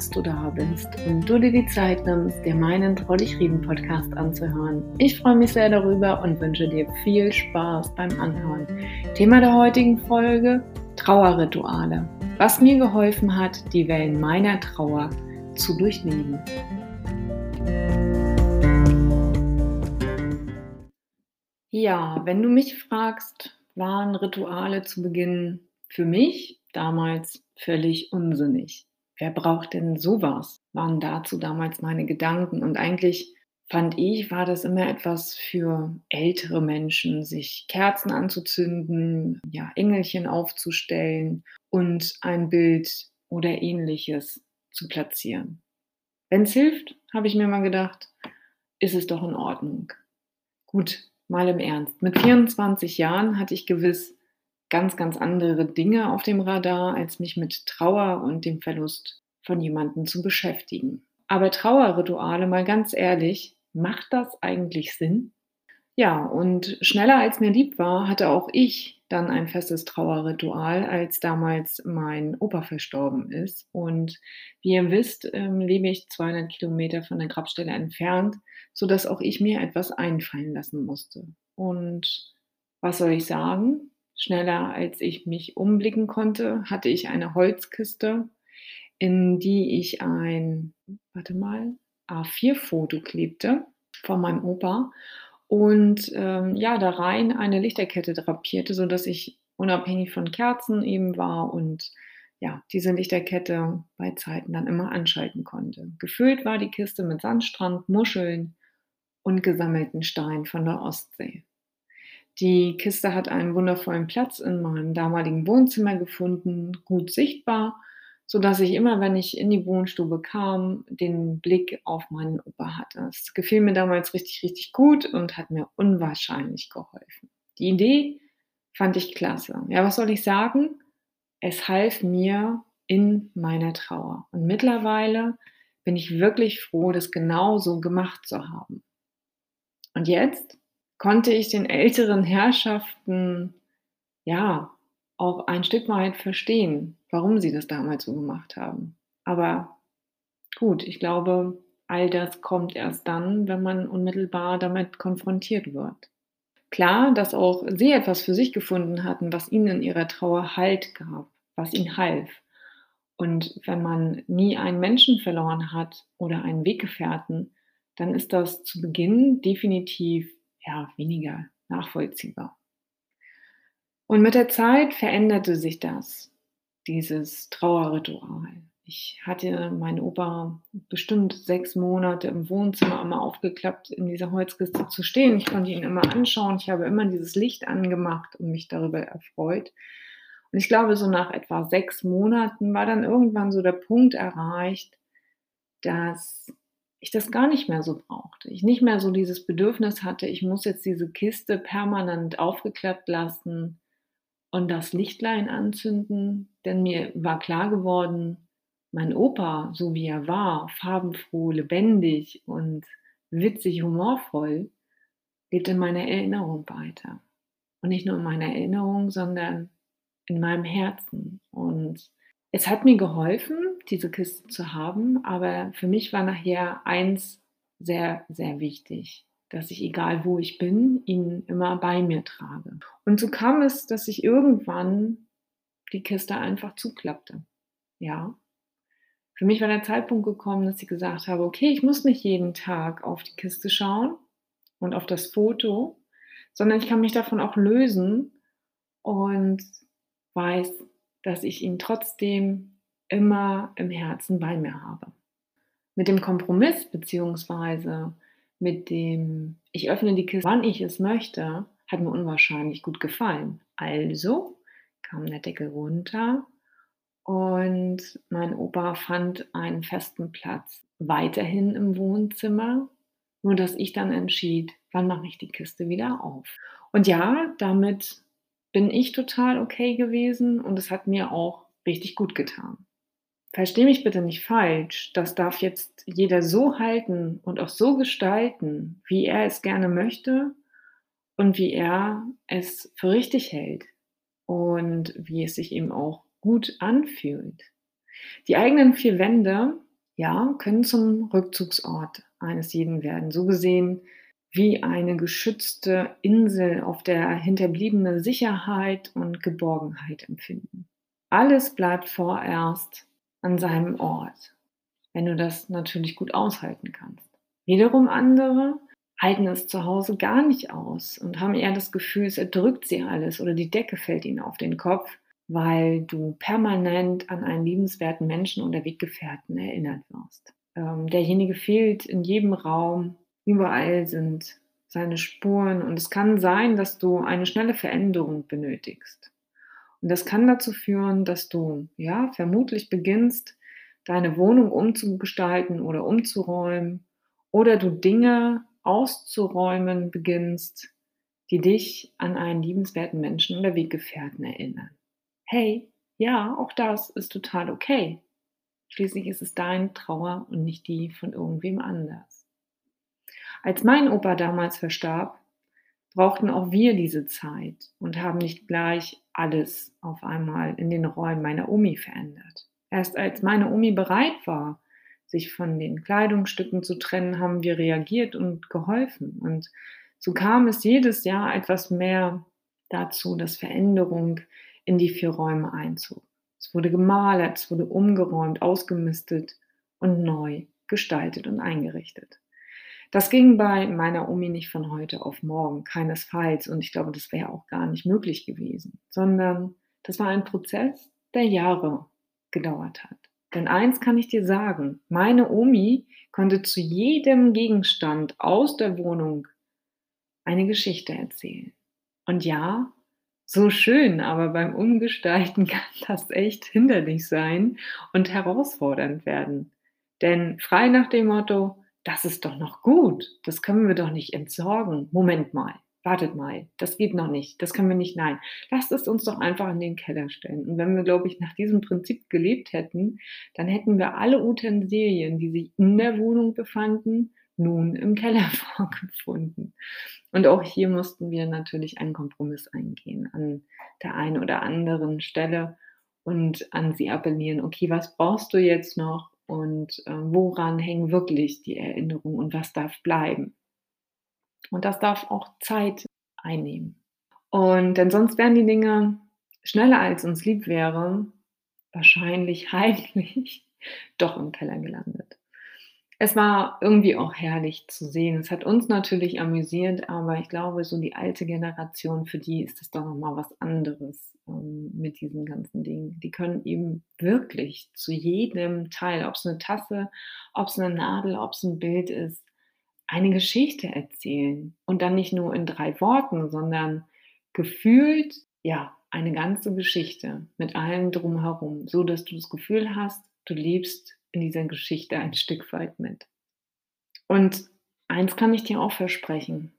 dass du da bist und du dir die Zeit nimmst, dir meinen Trollig Reden Podcast anzuhören. Ich freue mich sehr darüber und wünsche dir viel Spaß beim Anhören. Thema der heutigen Folge: Trauerrituale. Was mir geholfen hat, die Wellen meiner Trauer zu durchleben. Ja, wenn du mich fragst, waren Rituale zu Beginn für mich damals völlig unsinnig. Wer braucht denn sowas? Waren dazu damals meine Gedanken. Und eigentlich fand ich, war das immer etwas für ältere Menschen, sich Kerzen anzuzünden, ja, Engelchen aufzustellen und ein Bild oder ähnliches zu platzieren. Wenn es hilft, habe ich mir mal gedacht, ist es doch in Ordnung. Gut, mal im Ernst. Mit 24 Jahren hatte ich gewiss ganz, ganz andere Dinge auf dem Radar, als mich mit Trauer und dem Verlust von jemandem zu beschäftigen. Aber Trauerrituale, mal ganz ehrlich, macht das eigentlich Sinn? Ja, und schneller als mir lieb war, hatte auch ich dann ein festes Trauerritual, als damals mein Opa verstorben ist. Und wie ihr wisst, ähm, lebe ich 200 Kilometer von der Grabstelle entfernt, sodass auch ich mir etwas einfallen lassen musste. Und was soll ich sagen? Schneller als ich mich umblicken konnte, hatte ich eine Holzkiste, in die ich ein, warte mal, A4-Foto klebte von meinem Opa und ähm, ja, da rein eine Lichterkette drapierte, sodass ich unabhängig von Kerzen eben war und ja, diese Lichterkette bei Zeiten dann immer anschalten konnte. Gefüllt war die Kiste mit Sandstrand, Muscheln und gesammelten Steinen von der Ostsee. Die Kiste hat einen wundervollen Platz in meinem damaligen Wohnzimmer gefunden, gut sichtbar so dass ich immer, wenn ich in die Wohnstube kam, den Blick auf meinen Opa hatte. Es gefiel mir damals richtig, richtig gut und hat mir unwahrscheinlich geholfen. Die Idee fand ich klasse. Ja, was soll ich sagen? Es half mir in meiner Trauer. Und mittlerweile bin ich wirklich froh, das genauso gemacht zu haben. Und jetzt konnte ich den älteren Herrschaften ja auch ein Stück weit verstehen, warum sie das damals so gemacht haben. Aber gut, ich glaube, all das kommt erst dann, wenn man unmittelbar damit konfrontiert wird. Klar, dass auch sie etwas für sich gefunden hatten, was ihnen in ihrer Trauer Halt gab, was ihnen half. Und wenn man nie einen Menschen verloren hat oder einen Weggefährten, dann ist das zu Beginn definitiv ja, weniger nachvollziehbar. Und mit der Zeit veränderte sich das, dieses Trauerritual. Ich hatte meinen Opa bestimmt sechs Monate im Wohnzimmer immer aufgeklappt, in dieser Holzkiste zu stehen. Ich konnte ihn immer anschauen. Ich habe immer dieses Licht angemacht und mich darüber erfreut. Und ich glaube, so nach etwa sechs Monaten war dann irgendwann so der Punkt erreicht, dass ich das gar nicht mehr so brauchte. Ich nicht mehr so dieses Bedürfnis hatte, ich muss jetzt diese Kiste permanent aufgeklappt lassen und das Lichtlein anzünden, denn mir war klar geworden, mein Opa, so wie er war, farbenfroh, lebendig und witzig, humorvoll, lebt in meiner Erinnerung weiter. Und nicht nur in meiner Erinnerung, sondern in meinem Herzen. Und es hat mir geholfen, diese Kiste zu haben, aber für mich war nachher eins sehr, sehr wichtig dass ich, egal wo ich bin, ihn immer bei mir trage. Und so kam es, dass ich irgendwann die Kiste einfach zuklappte. Ja. Für mich war der Zeitpunkt gekommen, dass ich gesagt habe, okay, ich muss nicht jeden Tag auf die Kiste schauen und auf das Foto, sondern ich kann mich davon auch lösen und weiß, dass ich ihn trotzdem immer im Herzen bei mir habe. Mit dem Kompromiss beziehungsweise mit dem Ich öffne die Kiste, wann ich es möchte, hat mir unwahrscheinlich gut gefallen. Also kam der Deckel runter und mein Opa fand einen festen Platz weiterhin im Wohnzimmer, nur dass ich dann entschied, wann mache ich die Kiste wieder auf. Und ja, damit bin ich total okay gewesen und es hat mir auch richtig gut getan. Versteh mich bitte nicht falsch, das darf jetzt jeder so halten und auch so gestalten, wie er es gerne möchte und wie er es für richtig hält und wie es sich eben auch gut anfühlt. Die eigenen vier Wände ja, können zum Rückzugsort eines jeden werden. So gesehen wie eine geschützte Insel, auf der hinterbliebene Sicherheit und Geborgenheit empfinden. Alles bleibt vorerst an seinem Ort, wenn du das natürlich gut aushalten kannst. Wiederum andere halten es zu Hause gar nicht aus und haben eher das Gefühl, es erdrückt sie alles oder die Decke fällt ihnen auf den Kopf, weil du permanent an einen liebenswerten Menschen oder Weggefährten erinnert wirst. Ähm, derjenige fehlt in jedem Raum, überall sind seine Spuren und es kann sein, dass du eine schnelle Veränderung benötigst. Und das kann dazu führen, dass du ja vermutlich beginnst, deine Wohnung umzugestalten oder umzuräumen oder du Dinge auszuräumen beginnst, die dich an einen liebenswerten Menschen oder Weggefährten erinnern. Hey, ja, auch das ist total okay. Schließlich ist es deine Trauer und nicht die von irgendwem anders. Als mein Opa damals verstarb, brauchten auch wir diese Zeit und haben nicht gleich alles auf einmal in den Räumen meiner Omi verändert. Erst als meine Omi bereit war, sich von den Kleidungsstücken zu trennen, haben wir reagiert und geholfen. Und so kam es jedes Jahr etwas mehr dazu, dass Veränderung in die vier Räume einzog. Es wurde gemalert, es wurde umgeräumt, ausgemistet und neu gestaltet und eingerichtet. Das ging bei meiner Omi nicht von heute auf morgen, keinesfalls. Und ich glaube, das wäre auch gar nicht möglich gewesen, sondern das war ein Prozess, der Jahre gedauert hat. Denn eins kann ich dir sagen, meine Omi konnte zu jedem Gegenstand aus der Wohnung eine Geschichte erzählen. Und ja, so schön, aber beim Umgestalten kann das echt hinderlich sein und herausfordernd werden. Denn frei nach dem Motto, das ist doch noch gut, das können wir doch nicht entsorgen. Moment mal, wartet mal, das geht noch nicht, das können wir nicht, nein. Lasst es uns doch einfach in den Keller stellen. Und wenn wir, glaube ich, nach diesem Prinzip gelebt hätten, dann hätten wir alle Utensilien, die sich in der Wohnung befanden, nun im Keller vorgefunden. Und auch hier mussten wir natürlich einen Kompromiss eingehen an der einen oder anderen Stelle und an sie appellieren, okay, was brauchst du jetzt noch und äh, woran hängen wirklich die Erinnerungen und was darf bleiben? Und das darf auch Zeit einnehmen. Und denn sonst wären die Dinge schneller als uns lieb wäre, wahrscheinlich heimlich doch im Keller gelandet. Es war irgendwie auch herrlich zu sehen. Es hat uns natürlich amüsiert, aber ich glaube, so die alte Generation, für die ist es doch nochmal was anderes ähm, mit diesen ganzen Dingen. Die können eben wirklich zu jedem Teil, ob es eine Tasse, ob es eine Nadel, ob es ein Bild ist, eine Geschichte erzählen. Und dann nicht nur in drei Worten, sondern gefühlt, ja, eine ganze Geschichte mit allem drumherum, so dass du das Gefühl hast, du lebst in dieser Geschichte ein Stück weit mit. Und eins kann ich dir auch versprechen,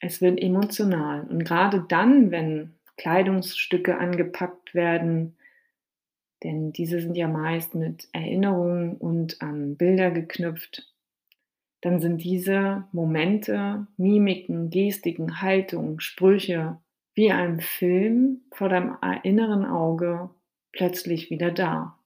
es wird emotional. Und gerade dann, wenn Kleidungsstücke angepackt werden, denn diese sind ja meist mit Erinnerungen und an Bilder geknüpft, dann sind diese Momente, Mimiken, Gestiken, Haltungen, Sprüche wie ein Film vor deinem inneren Auge plötzlich wieder da.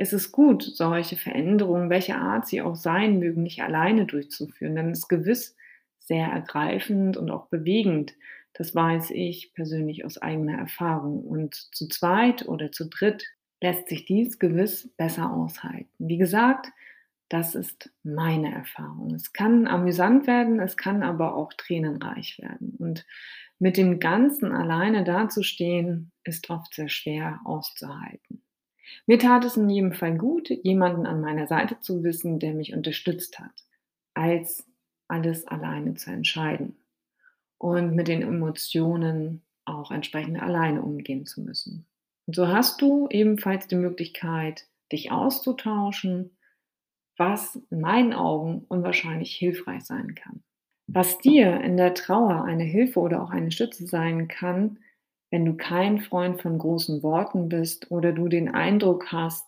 Es ist gut, solche Veränderungen, welche Art sie auch sein mögen, nicht alleine durchzuführen, denn es ist gewiss sehr ergreifend und auch bewegend. Das weiß ich persönlich aus eigener Erfahrung. Und zu zweit oder zu dritt lässt sich dies gewiss besser aushalten. Wie gesagt, das ist meine Erfahrung. Es kann amüsant werden, es kann aber auch tränenreich werden. Und mit dem Ganzen alleine dazustehen, ist oft sehr schwer auszuhalten. Mir tat es in jedem Fall gut, jemanden an meiner Seite zu wissen, der mich unterstützt hat, als alles alleine zu entscheiden und mit den Emotionen auch entsprechend alleine umgehen zu müssen. Und so hast du ebenfalls die Möglichkeit, dich auszutauschen, was in meinen Augen unwahrscheinlich hilfreich sein kann. Was dir in der Trauer eine Hilfe oder auch eine Stütze sein kann, wenn du kein Freund von großen Worten bist oder du den Eindruck hast,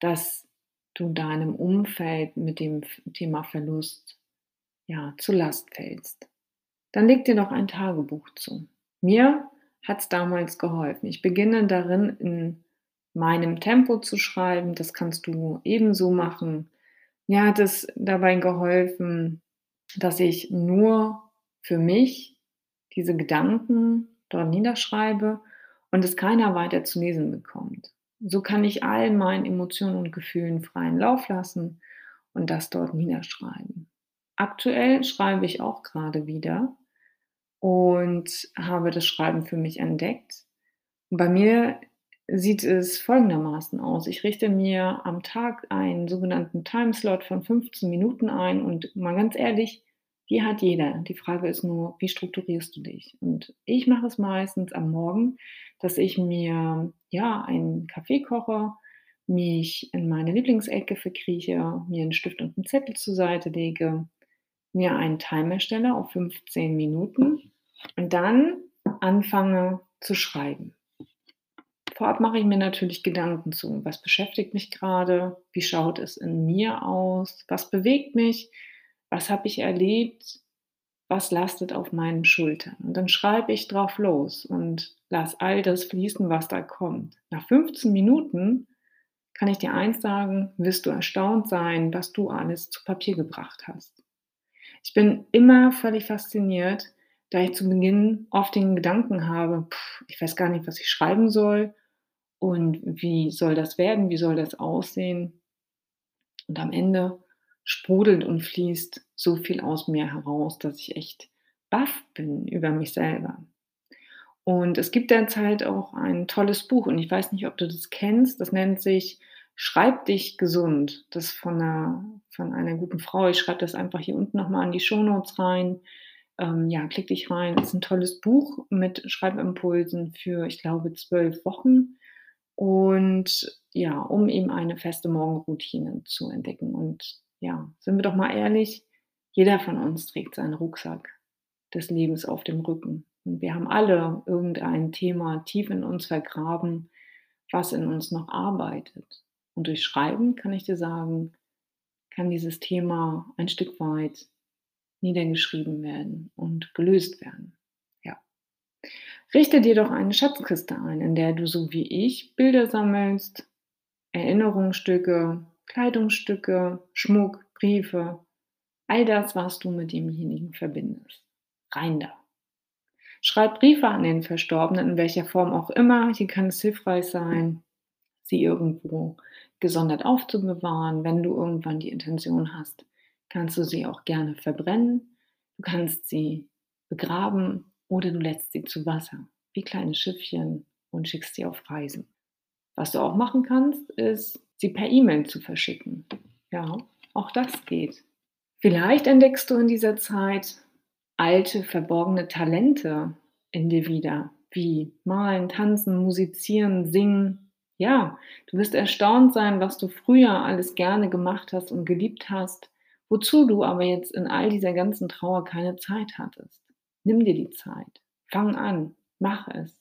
dass du deinem Umfeld mit dem Thema Verlust ja zu Last fällst, dann leg dir doch ein Tagebuch zu. Mir hat es damals geholfen. Ich beginne darin in meinem Tempo zu schreiben. Das kannst du ebenso machen. Mir hat es dabei geholfen, dass ich nur für mich diese Gedanken dort niederschreibe und es keiner weiter zu lesen bekommt. So kann ich all meinen Emotionen und Gefühlen freien Lauf lassen und das dort niederschreiben. Aktuell schreibe ich auch gerade wieder und habe das Schreiben für mich entdeckt. bei mir sieht es folgendermaßen aus. Ich richte mir am Tag einen sogenannten Timeslot von 15 Minuten ein und mal ganz ehrlich, die hat jeder. Die Frage ist nur, wie strukturierst du dich? Und ich mache es meistens am Morgen, dass ich mir ja einen Kaffee koche, mich in meine Lieblingsecke verkrieche, mir einen Stift und einen Zettel zur Seite lege, mir einen Timer erstelle auf 15 Minuten und dann anfange zu schreiben. Vorab mache ich mir natürlich Gedanken zu, was beschäftigt mich gerade, wie schaut es in mir aus, was bewegt mich, was habe ich erlebt, was lastet auf meinen Schultern. Und dann schreibe ich drauf los und lass all das fließen, was da kommt. Nach 15 Minuten kann ich dir eins sagen, wirst du erstaunt sein, was du alles zu Papier gebracht hast. Ich bin immer völlig fasziniert, da ich zu Beginn oft den Gedanken habe, pff, ich weiß gar nicht, was ich schreiben soll und wie soll das werden, wie soll das aussehen. Und am Ende sprudelt und fließt so viel aus mir heraus, dass ich echt baff bin über mich selber. Und es gibt derzeit auch ein tolles Buch und ich weiß nicht, ob du das kennst. Das nennt sich Schreib dich gesund. Das von einer, von einer guten Frau. Ich schreibe das einfach hier unten nochmal an die Shownotes rein. Ähm, ja, klick dich rein. Es ist ein tolles Buch mit Schreibimpulsen für, ich glaube, zwölf Wochen. Und ja, um eben eine feste Morgenroutine zu entdecken. Und ja, sind wir doch mal ehrlich, jeder von uns trägt seinen Rucksack des Lebens auf dem Rücken. Und wir haben alle irgendein Thema tief in uns vergraben, was in uns noch arbeitet. Und durch Schreiben kann ich dir sagen, kann dieses Thema ein Stück weit niedergeschrieben werden und gelöst werden. Richte dir doch eine Schatzkiste ein, in der du so wie ich Bilder sammelst, Erinnerungsstücke, Kleidungsstücke, Schmuck, Briefe, all das, was du mit demjenigen verbindest. Rein da. Schreib Briefe an den Verstorbenen, in welcher Form auch immer. Hier kann es hilfreich sein, sie irgendwo gesondert aufzubewahren. Wenn du irgendwann die Intention hast, kannst du sie auch gerne verbrennen. Du kannst sie begraben oder du lässt sie zu Wasser, wie kleine Schiffchen, und schickst sie auf Reisen. Was du auch machen kannst, ist, sie per E-Mail zu verschicken. Ja, auch das geht. Vielleicht entdeckst du in dieser Zeit alte, verborgene Talente in dir wieder, wie malen, tanzen, musizieren, singen. Ja, du wirst erstaunt sein, was du früher alles gerne gemacht hast und geliebt hast, wozu du aber jetzt in all dieser ganzen Trauer keine Zeit hattest. Nimm dir die Zeit. Fang an. Mach es.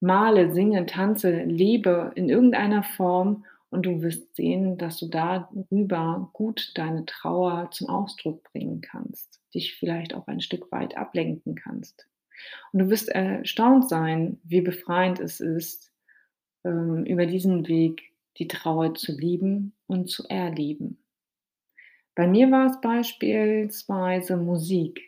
Male, singe, tanze, lebe in irgendeiner Form und du wirst sehen, dass du darüber gut deine Trauer zum Ausdruck bringen kannst, dich vielleicht auch ein Stück weit ablenken kannst. Und du wirst erstaunt sein, wie befreiend es ist, ähm, über diesen Weg die Trauer zu lieben und zu erleben. Bei mir war es beispielsweise Musik.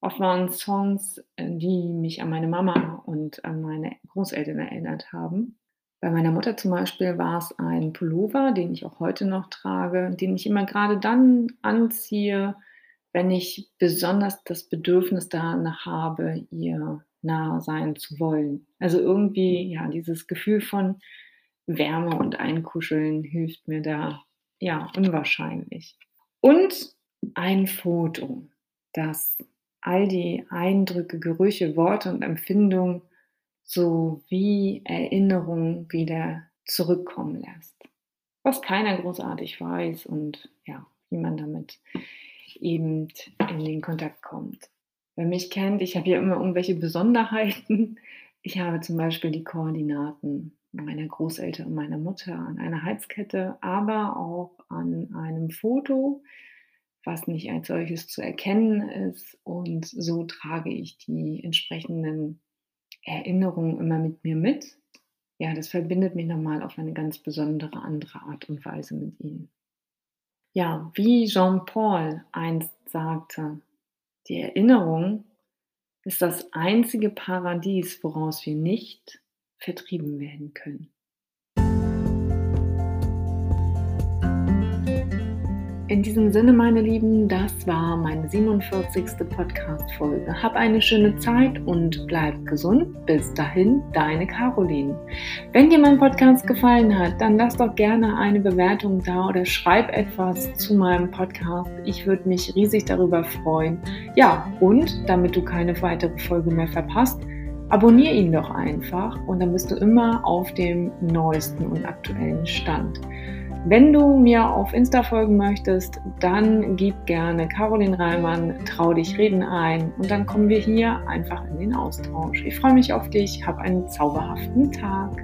Oft waren Songs, äh, die mich an meine Mama und an meine Großeltern erinnert haben. Bei meiner Mutter zum Beispiel war es ein Pullover, den ich auch heute noch trage, den ich immer gerade dann anziehe, wenn ich besonders das Bedürfnis danach habe, ihr nahe sein zu wollen. Also irgendwie, ja, dieses Gefühl von Wärme und Einkuscheln hilft mir da, ja, unwahrscheinlich. Und ein Foto, das all die Eindrücke, Gerüche, Worte und Empfindungen sowie Erinnerungen wieder zurückkommen lässt. Was keiner großartig weiß und ja, wie man damit eben in den Kontakt kommt. Wer mich kennt, ich habe ja immer irgendwelche Besonderheiten. Ich habe zum Beispiel die Koordinaten meiner Großeltern und meiner Mutter an einer Halskette, aber auch an einem Foto, was nicht als solches zu erkennen ist. Und so trage ich die entsprechenden Erinnerungen immer mit mir mit. ja, das verbindet mich nochmal auf eine ganz besondere andere Art und Weise mit ihnen. Ja, wie Jean-Paul einst sagte, die Erinnerung ist das einzige Paradies, woraus wir nicht vertrieben werden können. In diesem Sinne, meine Lieben, das war meine 47. Podcast-Folge. Hab eine schöne Zeit und bleib gesund. Bis dahin, deine Caroline. Wenn dir mein Podcast gefallen hat, dann lass doch gerne eine Bewertung da oder schreib etwas zu meinem Podcast. Ich würde mich riesig darüber freuen. Ja, und damit du keine weitere Folge mehr verpasst, abonniere ihn doch einfach und dann bist du immer auf dem neuesten und aktuellen Stand. Wenn du mir auf Insta folgen möchtest, dann gib gerne Caroline Reimann, trau dich reden ein und dann kommen wir hier einfach in den Austausch. Ich freue mich auf dich, hab einen zauberhaften Tag.